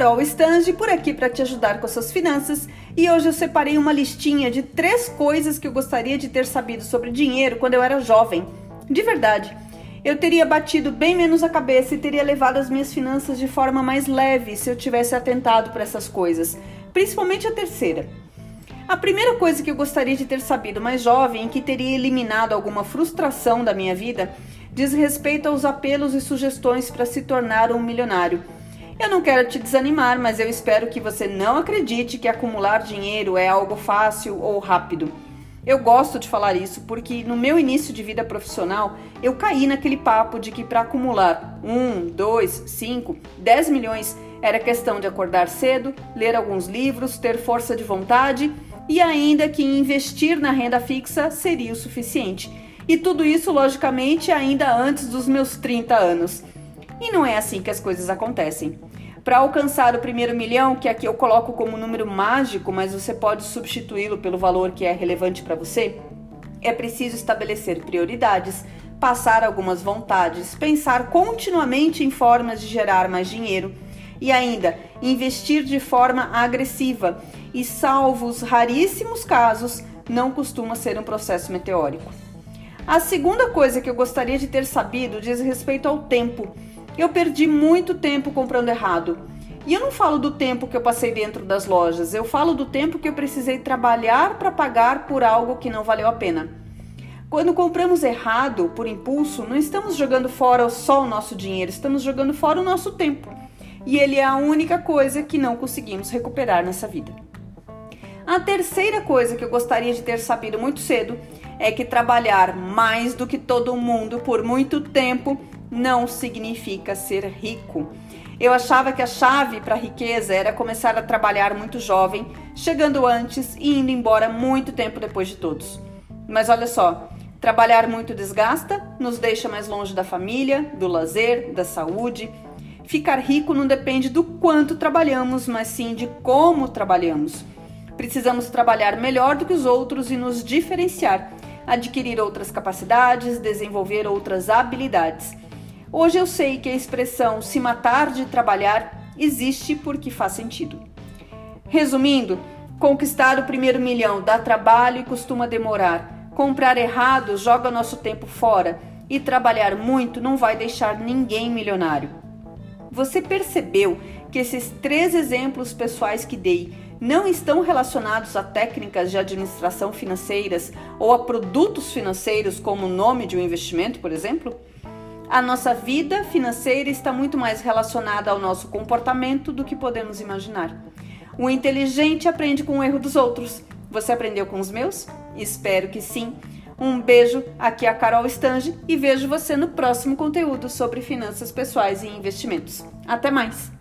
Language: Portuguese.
Carol Stange por aqui para te ajudar com as suas finanças e hoje eu separei uma listinha de três coisas que eu gostaria de ter sabido sobre dinheiro quando eu era jovem. De verdade, eu teria batido bem menos a cabeça e teria levado as minhas finanças de forma mais leve se eu tivesse atentado para essas coisas, principalmente a terceira. A primeira coisa que eu gostaria de ter sabido mais jovem que teria eliminado alguma frustração da minha vida diz respeito aos apelos e sugestões para se tornar um milionário. Eu não quero te desanimar, mas eu espero que você não acredite que acumular dinheiro é algo fácil ou rápido. Eu gosto de falar isso porque no meu início de vida profissional eu caí naquele papo de que para acumular 1, 2, 5, 10 milhões era questão de acordar cedo, ler alguns livros, ter força de vontade e ainda que investir na renda fixa seria o suficiente. E tudo isso, logicamente, ainda antes dos meus 30 anos. E não é assim que as coisas acontecem. Para alcançar o primeiro milhão, que aqui eu coloco como número mágico, mas você pode substituí-lo pelo valor que é relevante para você, é preciso estabelecer prioridades, passar algumas vontades, pensar continuamente em formas de gerar mais dinheiro e ainda investir de forma agressiva e, salvo os raríssimos casos, não costuma ser um processo meteórico. A segunda coisa que eu gostaria de ter sabido diz respeito ao tempo. Eu perdi muito tempo comprando errado. E eu não falo do tempo que eu passei dentro das lojas, eu falo do tempo que eu precisei trabalhar para pagar por algo que não valeu a pena. Quando compramos errado, por impulso, não estamos jogando fora só o nosso dinheiro, estamos jogando fora o nosso tempo. E ele é a única coisa que não conseguimos recuperar nessa vida. A terceira coisa que eu gostaria de ter sabido muito cedo é que trabalhar mais do que todo mundo por muito tempo não significa ser rico. Eu achava que a chave para a riqueza era começar a trabalhar muito jovem, chegando antes e indo embora muito tempo depois de todos. Mas olha só, trabalhar muito desgasta, nos deixa mais longe da família, do lazer, da saúde. Ficar rico não depende do quanto trabalhamos, mas sim de como trabalhamos. Precisamos trabalhar melhor do que os outros e nos diferenciar adquirir outras capacidades, desenvolver outras habilidades. Hoje eu sei que a expressão se matar de trabalhar existe porque faz sentido. Resumindo, conquistar o primeiro milhão dá trabalho e costuma demorar. Comprar errado joga nosso tempo fora e trabalhar muito não vai deixar ninguém milionário. Você percebeu que esses três exemplos pessoais que dei não estão relacionados a técnicas de administração financeiras ou a produtos financeiros, como o nome de um investimento, por exemplo? A nossa vida financeira está muito mais relacionada ao nosso comportamento do que podemos imaginar. O inteligente aprende com o erro dos outros. Você aprendeu com os meus? Espero que sim. Um beijo, aqui é a Carol Stange e vejo você no próximo conteúdo sobre finanças pessoais e investimentos. Até mais!